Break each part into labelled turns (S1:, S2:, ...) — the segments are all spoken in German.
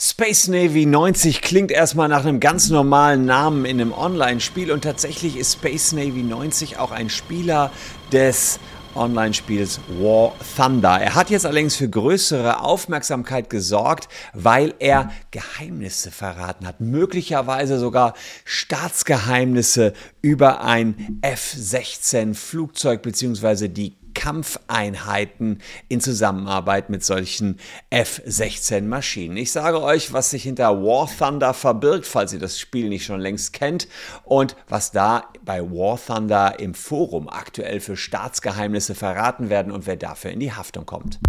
S1: Space Navy 90 klingt erstmal nach einem ganz normalen Namen in einem Online-Spiel und tatsächlich ist Space Navy 90 auch ein Spieler des Online-Spiels War Thunder. Er hat jetzt allerdings für größere Aufmerksamkeit gesorgt, weil er Geheimnisse verraten hat, möglicherweise sogar Staatsgeheimnisse über ein F-16 Flugzeug bzw. die Kampfeinheiten in Zusammenarbeit mit solchen F-16 Maschinen. Ich sage euch, was sich hinter War Thunder verbirgt, falls ihr das Spiel nicht schon längst kennt und was da bei War Thunder im Forum aktuell für Staatsgeheimnisse verraten werden und wer dafür in die Haftung kommt.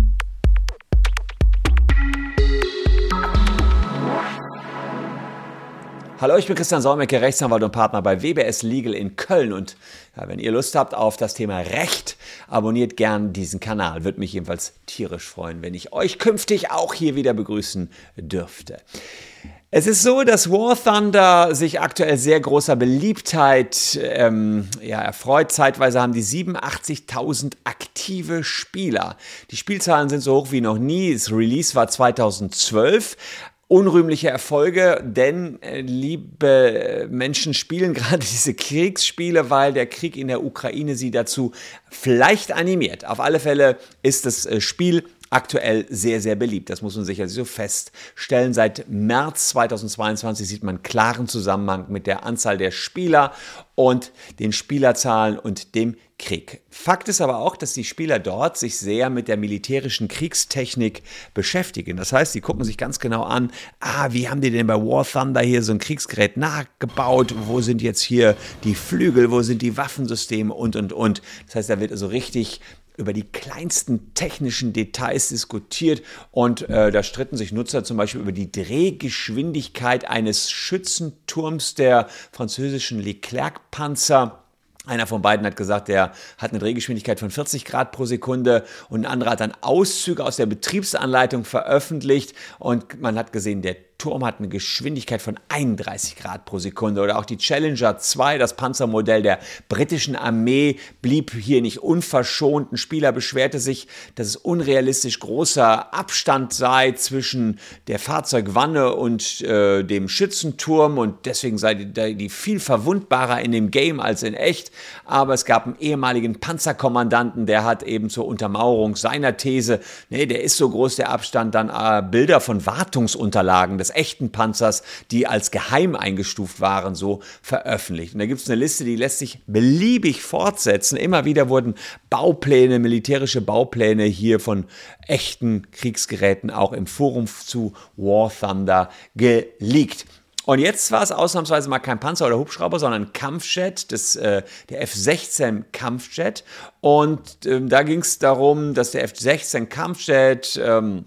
S1: Hallo, ich bin Christian Solmecke, Rechtsanwalt und Partner bei WBS Legal in Köln. Und ja, wenn ihr Lust habt auf das Thema Recht, abonniert gern diesen Kanal. Würde mich jedenfalls tierisch freuen, wenn ich euch künftig auch hier wieder begrüßen dürfte. Es ist so, dass War Thunder sich aktuell sehr großer Beliebtheit ähm, ja, erfreut. Zeitweise haben die 87.000 aktive Spieler. Die Spielzahlen sind so hoch wie noch nie. Das Release war 2012 unrühmliche Erfolge, denn äh, liebe Menschen spielen gerade diese Kriegsspiele, weil der Krieg in der Ukraine sie dazu vielleicht animiert. Auf alle Fälle ist das äh, Spiel aktuell sehr, sehr beliebt. Das muss man sicherlich so feststellen. Seit März 2022 sieht man klaren Zusammenhang mit der Anzahl der Spieler und den Spielerzahlen und dem Krieg. Fakt ist aber auch, dass die Spieler dort sich sehr mit der militärischen Kriegstechnik beschäftigen. Das heißt, sie gucken sich ganz genau an, ah, wie haben die denn bei War Thunder hier so ein Kriegsgerät nachgebaut? Wo sind jetzt hier die Flügel? Wo sind die Waffensysteme? Und, und, und. Das heißt, da wird also richtig über die kleinsten technischen Details diskutiert und äh, da stritten sich Nutzer zum Beispiel über die Drehgeschwindigkeit eines Schützenturms der französischen Leclerc-Panzer. Einer von beiden hat gesagt, der hat eine Drehgeschwindigkeit von 40 Grad pro Sekunde und ein anderer hat dann Auszüge aus der Betriebsanleitung veröffentlicht und man hat gesehen, der Turm hat eine Geschwindigkeit von 31 Grad pro Sekunde. Oder auch die Challenger 2, das Panzermodell der britischen Armee, blieb hier nicht unverschont. Ein Spieler beschwerte sich, dass es unrealistisch großer Abstand sei zwischen der Fahrzeugwanne und äh, dem Schützenturm und deswegen sei die, die viel verwundbarer in dem Game als in echt. Aber es gab einen ehemaligen Panzerkommandanten, der hat eben zur Untermauerung seiner These, nee, der ist so groß der Abstand, dann äh, Bilder von Wartungsunterlagen des echten Panzers, die als geheim eingestuft waren, so veröffentlicht. Und da gibt es eine Liste, die lässt sich beliebig fortsetzen. Immer wieder wurden Baupläne, militärische Baupläne hier von echten Kriegsgeräten auch im Forum zu War Thunder geleakt. Und jetzt war es ausnahmsweise mal kein Panzer oder Hubschrauber, sondern ein Kampfjet, das, äh, der F-16 Kampfjet. Und ähm, da ging es darum, dass der F-16 Kampfjet ähm,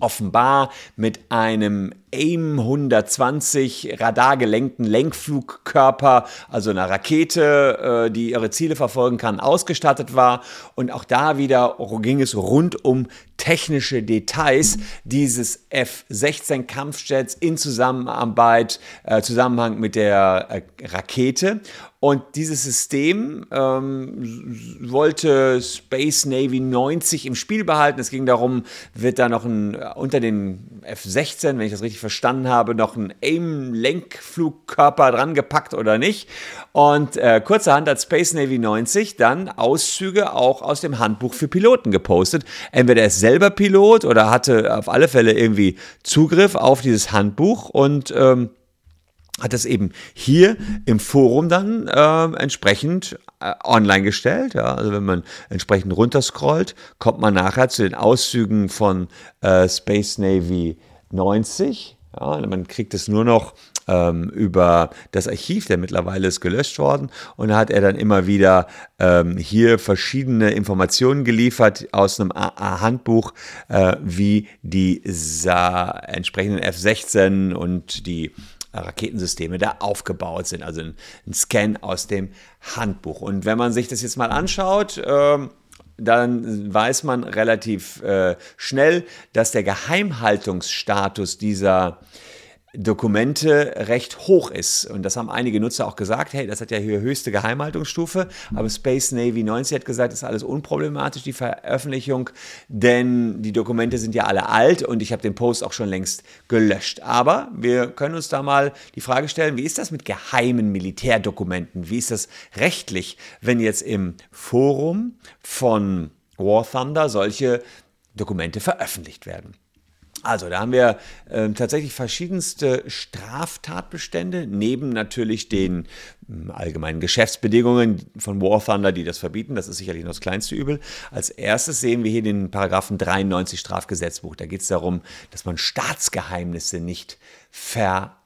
S1: offenbar mit einem AIM 120 radargelenkten Lenkflugkörper, also einer Rakete, äh, die ihre Ziele verfolgen kann, ausgestattet war. Und auch da wieder ging es rund um technische Details dieses F-16 Kampfjets in Zusammenarbeit, äh, Zusammenhang mit der äh, Rakete. Und dieses System ähm, wollte Space Navy 90 im Spiel behalten. Es ging darum, wird da noch ein, unter den F-16, wenn ich das richtig verstanden habe, noch ein AIM-Lenkflugkörper dran gepackt oder nicht. Und äh, kurzerhand hat Space Navy 90 dann Auszüge auch aus dem Handbuch für Piloten gepostet. Entweder er ist selber Pilot oder hatte auf alle Fälle irgendwie Zugriff auf dieses Handbuch und ähm, hat es eben hier im Forum dann äh, entsprechend äh, online gestellt. Ja. Also wenn man entsprechend runterscrollt, kommt man nachher zu den Auszügen von äh, Space Navy 90. Ja, man kriegt es nur noch ähm, über das Archiv, der mittlerweile ist gelöscht worden. Und da hat er dann immer wieder ähm, hier verschiedene Informationen geliefert aus einem AA-Handbuch, äh, wie die entsprechenden F-16 und die Raketensysteme da aufgebaut sind. Also ein, ein, Scan aus dem Handbuch. Und wenn man sich das jetzt mal anschaut, ähm, dann weiß man relativ äh, schnell, dass der Geheimhaltungsstatus dieser Dokumente recht hoch ist. Und das haben einige Nutzer auch gesagt, hey, das hat ja hier höchste Geheimhaltungsstufe, aber Space Navy 90 hat gesagt, ist alles unproblematisch, die Veröffentlichung, denn die Dokumente sind ja alle alt und ich habe den Post auch schon längst gelöscht. Aber wir können uns da mal die Frage stellen, wie ist das mit geheimen Militärdokumenten? Wie ist das rechtlich, wenn jetzt im Forum von War Thunder solche Dokumente veröffentlicht werden? Also, da haben wir äh, tatsächlich verschiedenste Straftatbestände, neben natürlich den äh, allgemeinen Geschäftsbedingungen von War Thunder, die das verbieten. Das ist sicherlich noch das kleinste Übel. Als erstes sehen wir hier den Paragraphen 93 Strafgesetzbuch. Da geht es darum, dass man Staatsgeheimnisse nicht ver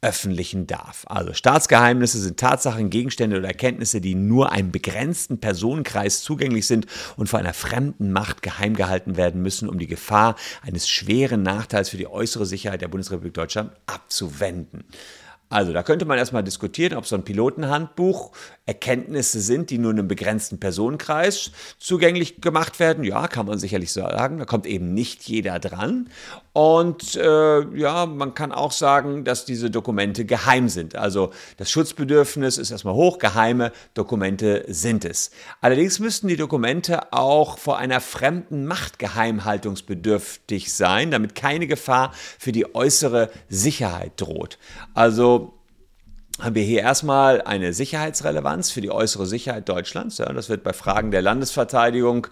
S1: öffentlichen darf. Also Staatsgeheimnisse sind Tatsachen, Gegenstände oder Erkenntnisse, die nur einem begrenzten Personenkreis zugänglich sind und von einer fremden Macht geheim gehalten werden müssen, um die Gefahr eines schweren Nachteils für die äußere Sicherheit der Bundesrepublik Deutschland abzuwenden. Also da könnte man erstmal diskutieren, ob so ein Pilotenhandbuch Erkenntnisse sind, die nur einem begrenzten Personenkreis zugänglich gemacht werden. Ja, kann man sicherlich sagen. Da kommt eben nicht jeder dran. Und äh, ja, man kann auch sagen, dass diese Dokumente geheim sind. Also das Schutzbedürfnis ist erstmal hoch, geheime Dokumente sind es. Allerdings müssten die Dokumente auch vor einer fremden Macht geheimhaltungsbedürftig sein, damit keine Gefahr für die äußere Sicherheit droht. Also haben wir hier erstmal eine Sicherheitsrelevanz für die äußere Sicherheit Deutschlands. Ja, das wird bei Fragen der Landesverteidigung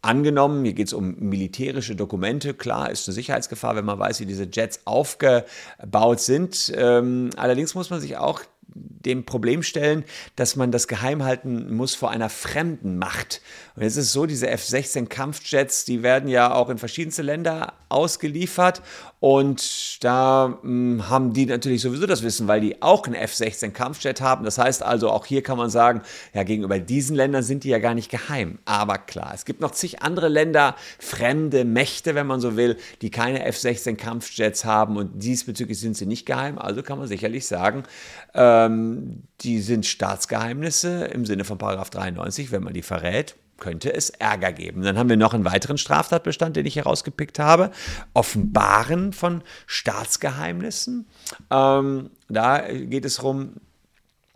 S1: angenommen. Hier geht es um militärische Dokumente. Klar, ist eine Sicherheitsgefahr, wenn man weiß, wie diese Jets aufgebaut sind. Ähm, allerdings muss man sich auch dem Problem stellen, dass man das geheim halten muss vor einer fremden Macht. Und jetzt ist es so, diese F-16 Kampfjets, die werden ja auch in verschiedenste Länder ausgeliefert und da mh, hm, haben die natürlich sowieso das Wissen, weil die auch einen F-16 Kampfjet haben. Das heißt also, auch hier kann man sagen, ja, gegenüber diesen Ländern sind die ja gar nicht geheim. Aber klar, es gibt noch zig andere Länder, fremde Mächte, wenn man so will, die keine F-16 Kampfjets haben und diesbezüglich sind sie nicht geheim. Also kann man sicherlich sagen, ähm, die sind Staatsgeheimnisse im Sinne von Paragraph 93, wenn man die verrät könnte es Ärger geben. Dann haben wir noch einen weiteren Straftatbestand, den ich herausgepickt habe. Offenbaren von Staatsgeheimnissen. Ähm, da geht es darum,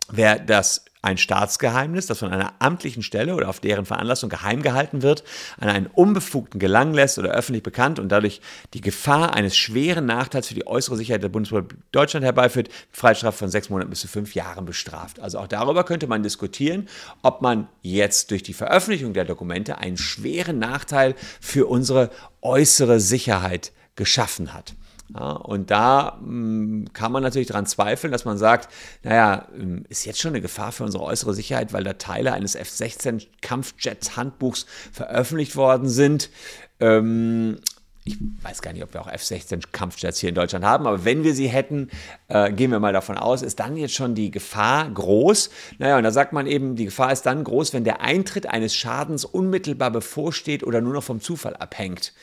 S1: wer das ein Staatsgeheimnis, das von einer amtlichen Stelle oder auf deren Veranlassung geheim gehalten wird, an einen Unbefugten gelangen lässt oder öffentlich bekannt und dadurch die Gefahr eines schweren Nachteils für die äußere Sicherheit der Bundesrepublik Deutschland herbeiführt, Freistrafe von sechs Monaten bis zu fünf Jahren bestraft. Also auch darüber könnte man diskutieren, ob man jetzt durch die Veröffentlichung der Dokumente einen schweren Nachteil für unsere äußere Sicherheit geschaffen hat. Ja, und da mh, hm, kann man natürlich daran zweifeln, dass man sagt, naja, hm, ist jetzt schon eine Gefahr für unsere äußere Sicherheit, weil da Teile eines F-16 Kampfjets-Handbuchs veröffentlicht worden sind. Ähm, ich weiß gar nicht, ob wir auch F-16 Kampfjets hier in Deutschland haben, aber wenn wir sie hätten, äh, gehen wir mal davon aus, ist dann jetzt schon die Gefahr groß. Naja, und da sagt man eben, die Gefahr ist dann groß, wenn der Eintritt eines Schadens unmittelbar bevorsteht oder nur noch vom Zufall abhängt.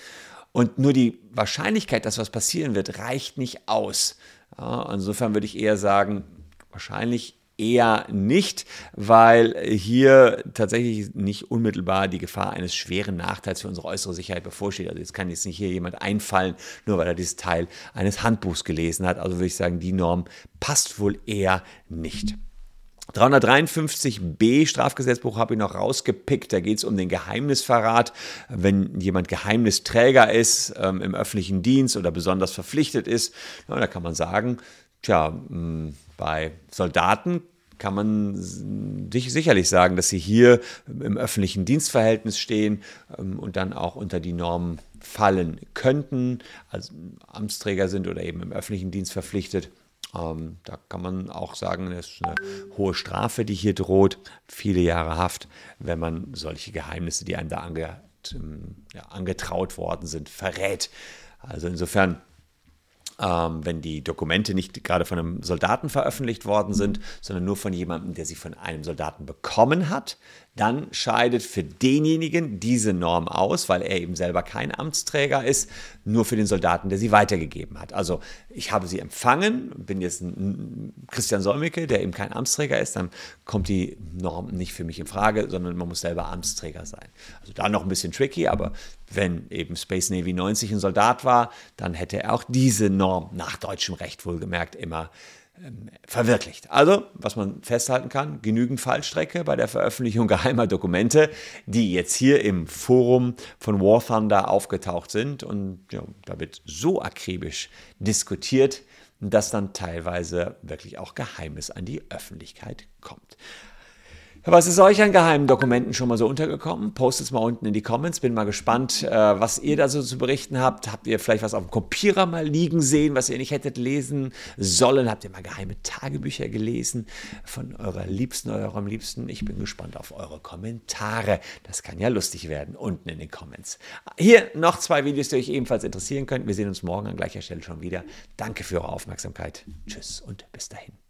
S1: Und nur die Wahrscheinlichkeit, dass was passieren wird, reicht nicht aus. Ja, insofern würde ich eher sagen, wahrscheinlich eher nicht, weil hier tatsächlich nicht unmittelbar die Gefahr eines schweren Nachteils für unsere äußere Sicherheit bevorsteht. Also jetzt kann jetzt nicht hier jemand einfallen, nur weil er dieses Teil eines Handbuchs gelesen hat. Also würde ich sagen, die Norm passt wohl eher nicht. 353b Strafgesetzbuch habe ich noch rausgepickt. Da geht es um den Geheimnisverrat. Wenn jemand Geheimnisträger ist ähm, im öffentlichen Dienst oder besonders verpflichtet ist, na, da kann man sagen, tja, mh, hm, bei Soldaten kann man sicherlich sagen, dass sie hier im öffentlichen Dienstverhältnis stehen ähm, und dann auch unter die Normen fallen könnten, also Amtsträger sind oder eben im öffentlichen Dienst verpflichtet. Ähm, da kann man auch sagen, es ist eine hohe Strafe, die hier droht, viele Jahre Haft, wenn man solche Geheimnisse, die einem da ange, ähm, ja, angetraut worden sind, verrät. Also insofern ähm, wenn die Dokumente nicht gerade von einem Soldaten veröffentlicht worden sind, sondern nur von jemandem, der sie von einem Soldaten bekommen hat, dann scheidet für denjenigen diese Norm aus, weil er eben selber kein Amtsträger ist, nur für den Soldaten, der sie weitergegeben hat. Also ich habe sie empfangen, bin jetzt ein Christian Solmecke, der eben kein Amtsträger ist, dann kommt die Norm nicht für mich in Frage, sondern man muss selber Amtsträger sein. Also da noch ein bisschen tricky, aber wenn eben Space Navy 90 ein Soldat war, dann hätte er auch diese Norm nach deutschem Recht wohlgemerkt immer ähm, verwirklicht. Also, was man festhalten kann, genügend Fallstrecke bei der Veröffentlichung geheimer Dokumente, die jetzt hier im Forum von War Thunder aufgetaucht sind. Und ja, da wird so akribisch diskutiert, dass dann teilweise wirklich auch Geheimes an die Öffentlichkeit kommt. Was ist euch an geheimen Dokumenten schon mal so untergekommen? Postet es mal unten in die Comments. Bin mal gespannt, äh, was ihr da so zu berichten habt. Habt ihr vielleicht was auf dem Kopierer mal liegen sehen, was ihr nicht hättet lesen sollen? Habt ihr mal geheime Tagebücher gelesen von eurer Liebsten, eurem Liebsten? Ich bin gespannt auf eure Kommentare. Das kann ja lustig werden unten in den Comments. Hier noch zwei Videos, die euch ebenfalls interessieren könnten. Wir sehen uns morgen an gleicher Stelle schon wieder. Danke für eure Aufmerksamkeit. Tschüss und bis dahin.